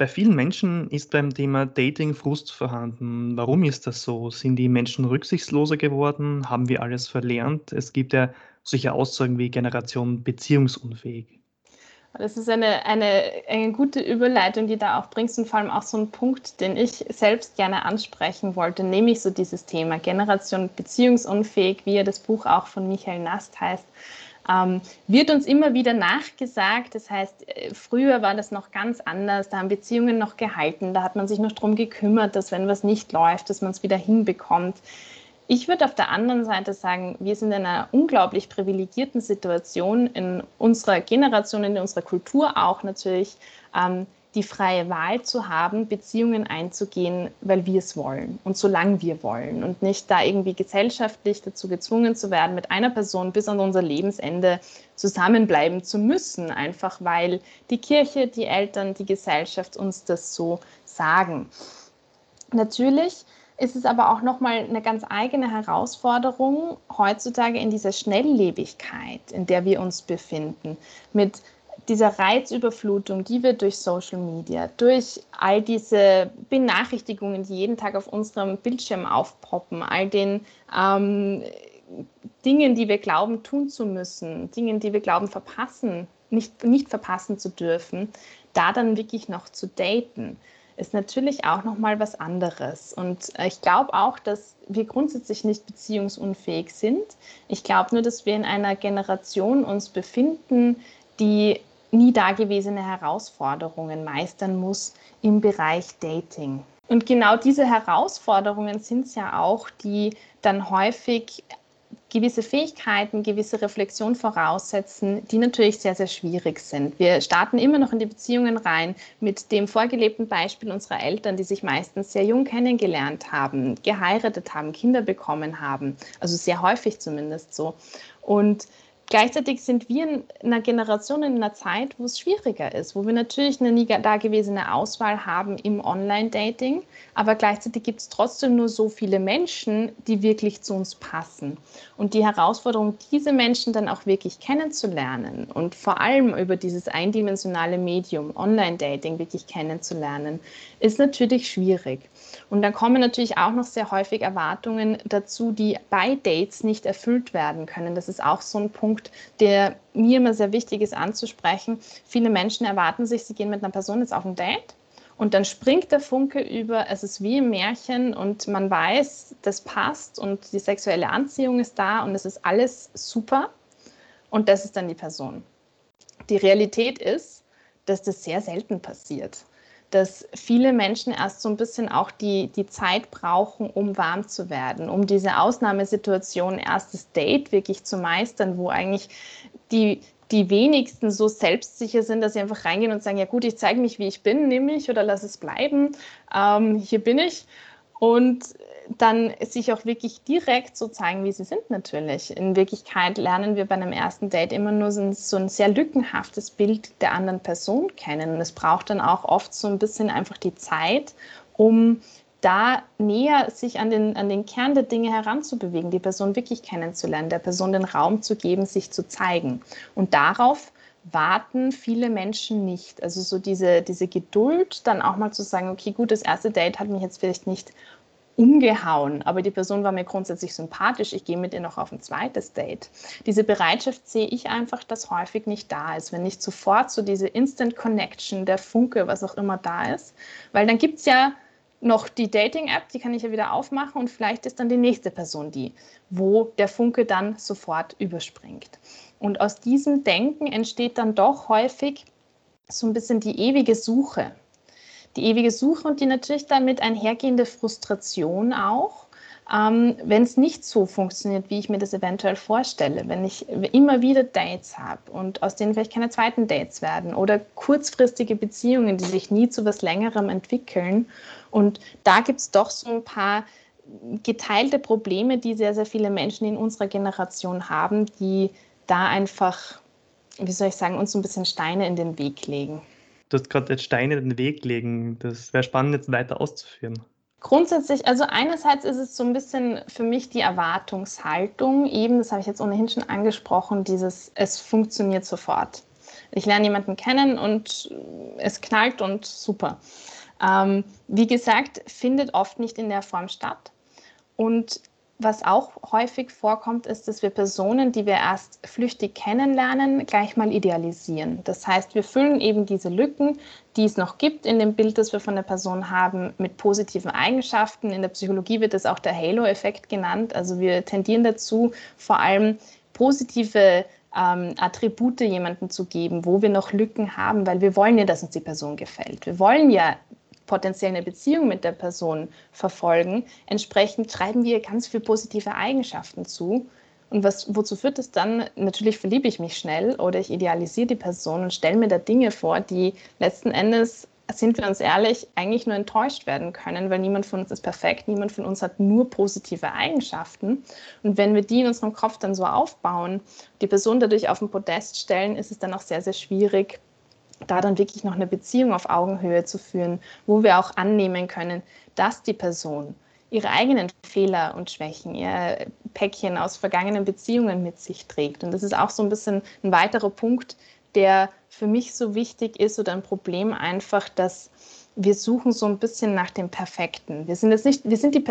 Bei vielen Menschen ist beim Thema Dating Frust vorhanden. Warum ist das so? Sind die Menschen rücksichtsloser geworden? Haben wir alles verlernt? Es gibt ja solche Aussagen wie Generation beziehungsunfähig. Das ist eine, eine, eine gute Überleitung, die da auch bringst und vor allem auch so ein Punkt, den ich selbst gerne ansprechen wollte, nämlich so dieses Thema Generation beziehungsunfähig, wie ja das Buch auch von Michael Nast heißt ähm, wird uns immer wieder nachgesagt. Das heißt, äh, früher war das noch ganz anders, da haben Beziehungen noch gehalten, da hat man sich noch darum gekümmert, dass wenn was nicht läuft, dass man es wieder hinbekommt. Ich würde auf der anderen Seite sagen, wir sind in einer unglaublich privilegierten Situation in unserer Generation, in unserer Kultur auch natürlich. Ähm, die freie Wahl zu haben, Beziehungen einzugehen, weil wir es wollen und solange wir wollen und nicht da irgendwie gesellschaftlich dazu gezwungen zu werden, mit einer Person bis an unser Lebensende zusammenbleiben zu müssen, einfach weil die Kirche, die Eltern, die Gesellschaft uns das so sagen. Natürlich ist es aber auch nochmal eine ganz eigene Herausforderung heutzutage in dieser Schnelllebigkeit, in der wir uns befinden, mit dieser Reizüberflutung, die wir durch Social Media, durch all diese Benachrichtigungen, die jeden Tag auf unserem Bildschirm aufpoppen, all den ähm, Dingen, die wir glauben tun zu müssen, Dingen, die wir glauben verpassen, nicht, nicht verpassen zu dürfen, da dann wirklich noch zu daten, ist natürlich auch nochmal was anderes. Und ich glaube auch, dass wir grundsätzlich nicht beziehungsunfähig sind. Ich glaube nur, dass wir in einer Generation uns befinden, die nie dagewesene Herausforderungen meistern muss im Bereich Dating. Und genau diese Herausforderungen sind es ja auch, die dann häufig gewisse Fähigkeiten, gewisse Reflexion voraussetzen, die natürlich sehr, sehr schwierig sind. Wir starten immer noch in die Beziehungen rein mit dem vorgelebten Beispiel unserer Eltern, die sich meistens sehr jung kennengelernt haben, geheiratet haben, Kinder bekommen haben, also sehr häufig zumindest so. Und Gleichzeitig sind wir in einer Generation, in einer Zeit, wo es schwieriger ist, wo wir natürlich eine nie dagewesene Auswahl haben im Online-Dating, aber gleichzeitig gibt es trotzdem nur so viele Menschen, die wirklich zu uns passen. Und die Herausforderung, diese Menschen dann auch wirklich kennenzulernen und vor allem über dieses eindimensionale Medium Online-Dating wirklich kennenzulernen, ist natürlich schwierig. Und dann kommen natürlich auch noch sehr häufig Erwartungen dazu, die bei Dates nicht erfüllt werden können. Das ist auch so ein Punkt, der mir immer sehr wichtig ist anzusprechen. Viele Menschen erwarten sich, sie gehen mit einer Person jetzt auf ein Date und dann springt der Funke über, es ist wie im Märchen und man weiß, das passt und die sexuelle Anziehung ist da und es ist alles super und das ist dann die Person. Die Realität ist, dass das sehr selten passiert dass viele Menschen erst so ein bisschen auch die, die Zeit brauchen, um warm zu werden, um diese Ausnahmesituation, erstes Date wirklich zu meistern, wo eigentlich die, die wenigsten so selbstsicher sind, dass sie einfach reingehen und sagen, ja gut, ich zeige mich, wie ich bin, nehme ich oder lass es bleiben, ähm, hier bin ich. Und dann sich auch wirklich direkt so zeigen, wie sie sind natürlich. In Wirklichkeit lernen wir bei einem ersten Date immer nur so ein, so ein sehr lückenhaftes Bild der anderen Person kennen. Und es braucht dann auch oft so ein bisschen einfach die Zeit, um da näher sich an den, an den Kern der Dinge heranzubewegen, die Person wirklich kennenzulernen, der Person den Raum zu geben, sich zu zeigen. Und darauf warten viele Menschen nicht. Also so diese, diese Geduld, dann auch mal zu sagen, okay, gut, das erste Date hat mich jetzt vielleicht nicht umgehauen, aber die Person war mir grundsätzlich sympathisch, ich gehe mit ihr noch auf ein zweites Date. Diese Bereitschaft sehe ich einfach, dass häufig nicht da ist, wenn nicht sofort so diese Instant Connection, der Funke, was auch immer da ist, weil dann gibt es ja noch die Dating-App, die kann ich ja wieder aufmachen und vielleicht ist dann die nächste Person die, wo der Funke dann sofort überspringt. Und aus diesem Denken entsteht dann doch häufig so ein bisschen die ewige Suche die ewige Suche und die natürlich damit einhergehende Frustration auch, ähm, wenn es nicht so funktioniert, wie ich mir das eventuell vorstelle, wenn ich immer wieder Dates habe und aus denen vielleicht keine zweiten Dates werden oder kurzfristige Beziehungen, die sich nie zu was Längerem entwickeln. Und da gibt es doch so ein paar geteilte Probleme, die sehr, sehr viele Menschen in unserer Generation haben, die da einfach, wie soll ich sagen, uns ein bisschen Steine in den Weg legen. Du hast gerade jetzt Steine in den Weg legen. Das wäre spannend, jetzt weiter auszuführen. Grundsätzlich, also einerseits ist es so ein bisschen für mich die Erwartungshaltung, eben, das habe ich jetzt ohnehin schon angesprochen, dieses, es funktioniert sofort. Ich lerne jemanden kennen und es knallt und super. Ähm, wie gesagt, findet oft nicht in der Form statt. Und was auch häufig vorkommt, ist, dass wir Personen, die wir erst flüchtig kennenlernen, gleich mal idealisieren. Das heißt, wir füllen eben diese Lücken, die es noch gibt in dem Bild, das wir von der Person haben, mit positiven Eigenschaften. In der Psychologie wird das auch der Halo-Effekt genannt. Also wir tendieren dazu, vor allem positive ähm, Attribute jemandem zu geben, wo wir noch Lücken haben, weil wir wollen ja, dass uns die Person gefällt. Wir wollen ja potenziell eine Beziehung mit der Person verfolgen. Entsprechend schreiben wir ganz viele positive Eigenschaften zu. Und was, wozu führt es dann? Natürlich verliebe ich mich schnell oder ich idealisiere die Person und stelle mir da Dinge vor, die letzten Endes, sind wir uns ehrlich, eigentlich nur enttäuscht werden können, weil niemand von uns ist perfekt, niemand von uns hat nur positive Eigenschaften. Und wenn wir die in unserem Kopf dann so aufbauen, die Person dadurch auf den Podest stellen, ist es dann auch sehr, sehr schwierig, da dann wirklich noch eine Beziehung auf Augenhöhe zu führen, wo wir auch annehmen können, dass die Person ihre eigenen Fehler und Schwächen, ihr Päckchen aus vergangenen Beziehungen mit sich trägt. Und das ist auch so ein bisschen ein weiterer Punkt, der für mich so wichtig ist oder ein Problem einfach, dass wir suchen so ein bisschen nach dem Perfekten. Wir sind jetzt nicht, wir sind die,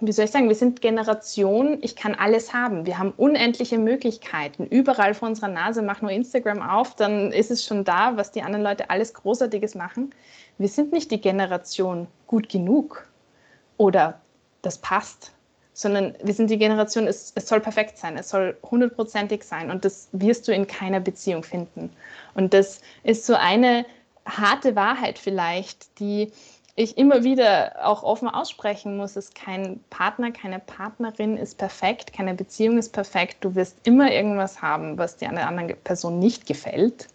wie soll ich sagen, wir sind Generation, ich kann alles haben. Wir haben unendliche Möglichkeiten. Überall vor unserer Nase, mach nur Instagram auf, dann ist es schon da, was die anderen Leute alles Großartiges machen. Wir sind nicht die Generation gut genug oder das passt, sondern wir sind die Generation, es, es soll perfekt sein, es soll hundertprozentig sein und das wirst du in keiner Beziehung finden. Und das ist so eine harte Wahrheit vielleicht, die ich immer wieder auch offen aussprechen muss, ist kein Partner, keine Partnerin ist perfekt, keine Beziehung ist perfekt. Du wirst immer irgendwas haben, was dir an der anderen Person nicht gefällt.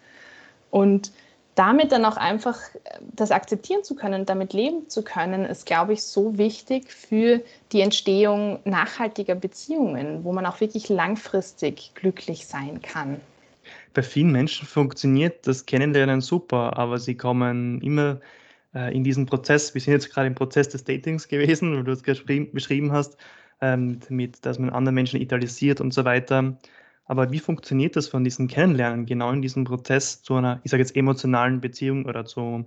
Und damit dann auch einfach das akzeptieren zu können, damit leben zu können, ist, glaube ich, so wichtig für die Entstehung nachhaltiger Beziehungen, wo man auch wirklich langfristig glücklich sein kann. Bei vielen Menschen funktioniert das Kennenlernen super, aber sie kommen immer äh, in diesen Prozess, wir sind jetzt gerade im Prozess des Datings gewesen, weil du es beschrieben hast, ähm, mit, dass man andere Menschen idealisiert und so weiter. Aber wie funktioniert das von diesem Kennenlernen genau in diesem Prozess zu einer, ich sage jetzt, emotionalen Beziehung oder zu,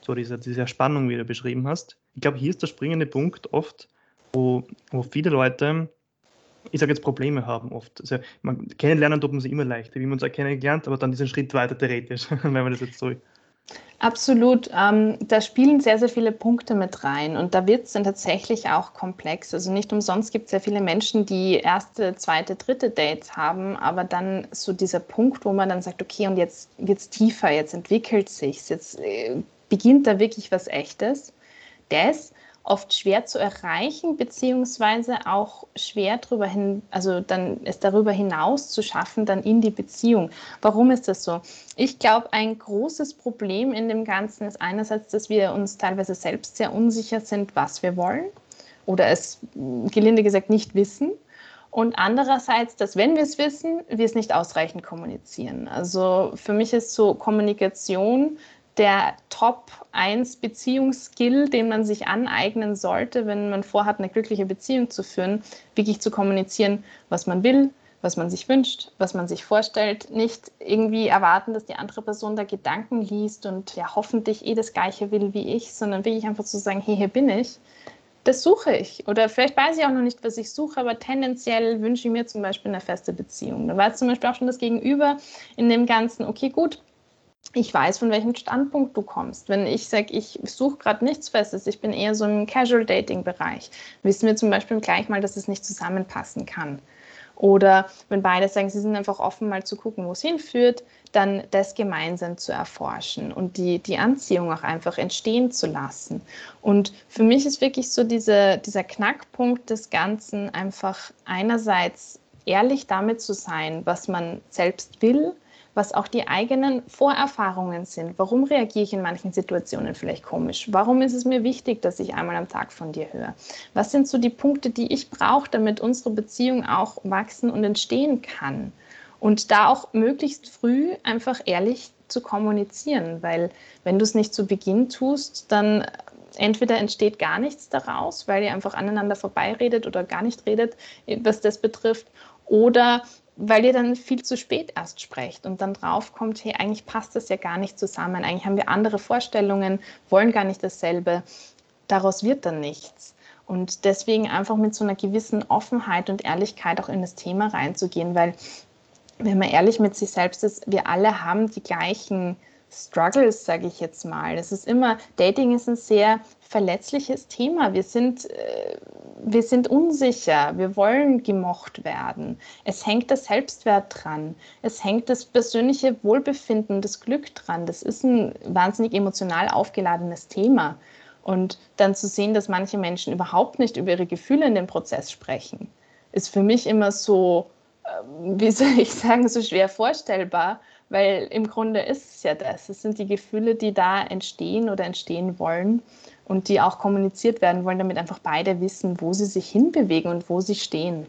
zu dieser, dieser Spannung, wie du beschrieben hast? Ich glaube, hier ist der springende Punkt oft, wo, wo viele Leute, ich sage jetzt, Probleme haben oft. Also man, kennenlernen tut man sich immer leichter, wie man uns auch kennengelernt, aber dann diesen Schritt weiter theoretisch, wenn man das jetzt so Absolut. Ähm, da spielen sehr, sehr viele Punkte mit rein und da wird es dann tatsächlich auch komplex. Also nicht umsonst gibt es sehr viele Menschen, die erste, zweite, dritte Dates haben, aber dann so dieser Punkt, wo man dann sagt, okay, und jetzt wird es tiefer, jetzt entwickelt sich jetzt äh, beginnt da wirklich was Echtes. Das oft schwer zu erreichen, beziehungsweise auch schwer darüber hin, also dann es darüber hinaus zu schaffen, dann in die Beziehung. Warum ist das so? Ich glaube, ein großes Problem in dem Ganzen ist einerseits, dass wir uns teilweise selbst sehr unsicher sind, was wir wollen oder es gelinde gesagt nicht wissen. Und andererseits, dass wenn wir es wissen, wir es nicht ausreichend kommunizieren. Also für mich ist so Kommunikation der Top 1 Beziehungsskill, den man sich aneignen sollte, wenn man vorhat, eine glückliche Beziehung zu führen, wirklich zu kommunizieren, was man will, was man sich wünscht, was man sich vorstellt. Nicht irgendwie erwarten, dass die andere Person da Gedanken liest und ja hoffentlich eh das Gleiche will wie ich, sondern wirklich einfach zu sagen, hey, hier bin ich. Das suche ich. Oder vielleicht weiß ich auch noch nicht, was ich suche, aber tendenziell wünsche ich mir zum Beispiel eine feste Beziehung. Da weiß zum Beispiel auch schon das Gegenüber in dem Ganzen, okay, gut, ich weiß, von welchem Standpunkt du kommst. Wenn ich sage, ich suche gerade nichts Festes, ich bin eher so im Casual-Dating-Bereich, wissen wir zum Beispiel gleich mal, dass es nicht zusammenpassen kann. Oder wenn beide sagen, sie sind einfach offen, mal zu gucken, wo es hinführt, dann das gemeinsam zu erforschen und die, die Anziehung auch einfach entstehen zu lassen. Und für mich ist wirklich so diese, dieser Knackpunkt des Ganzen einfach einerseits ehrlich damit zu sein, was man selbst will, was auch die eigenen Vorerfahrungen sind. Warum reagiere ich in manchen Situationen vielleicht komisch? Warum ist es mir wichtig, dass ich einmal am Tag von dir höre? Was sind so die Punkte, die ich brauche, damit unsere Beziehung auch wachsen und entstehen kann? Und da auch möglichst früh einfach ehrlich zu kommunizieren, weil wenn du es nicht zu Beginn tust, dann entweder entsteht gar nichts daraus, weil ihr einfach aneinander vorbeiredet oder gar nicht redet, was das betrifft, oder weil ihr dann viel zu spät erst sprecht und dann drauf kommt, hey, eigentlich passt das ja gar nicht zusammen, eigentlich haben wir andere Vorstellungen, wollen gar nicht dasselbe. Daraus wird dann nichts. Und deswegen einfach mit so einer gewissen Offenheit und Ehrlichkeit auch in das Thema reinzugehen, weil wenn man ehrlich mit sich selbst ist, wir alle haben die gleichen Struggles, sage ich jetzt mal. Es ist immer, Dating ist ein sehr verletzliches Thema. Wir sind, äh, wir sind unsicher, wir wollen gemocht werden. Es hängt der Selbstwert dran, es hängt das persönliche Wohlbefinden, das Glück dran. Das ist ein wahnsinnig emotional aufgeladenes Thema. Und dann zu sehen, dass manche Menschen überhaupt nicht über ihre Gefühle in dem Prozess sprechen, ist für mich immer so, ähm, wie soll ich sagen, so schwer vorstellbar, weil im Grunde ist es ja das. Es sind die Gefühle, die da entstehen oder entstehen wollen und die auch kommuniziert werden wollen, damit einfach beide wissen, wo sie sich hinbewegen und wo sie stehen.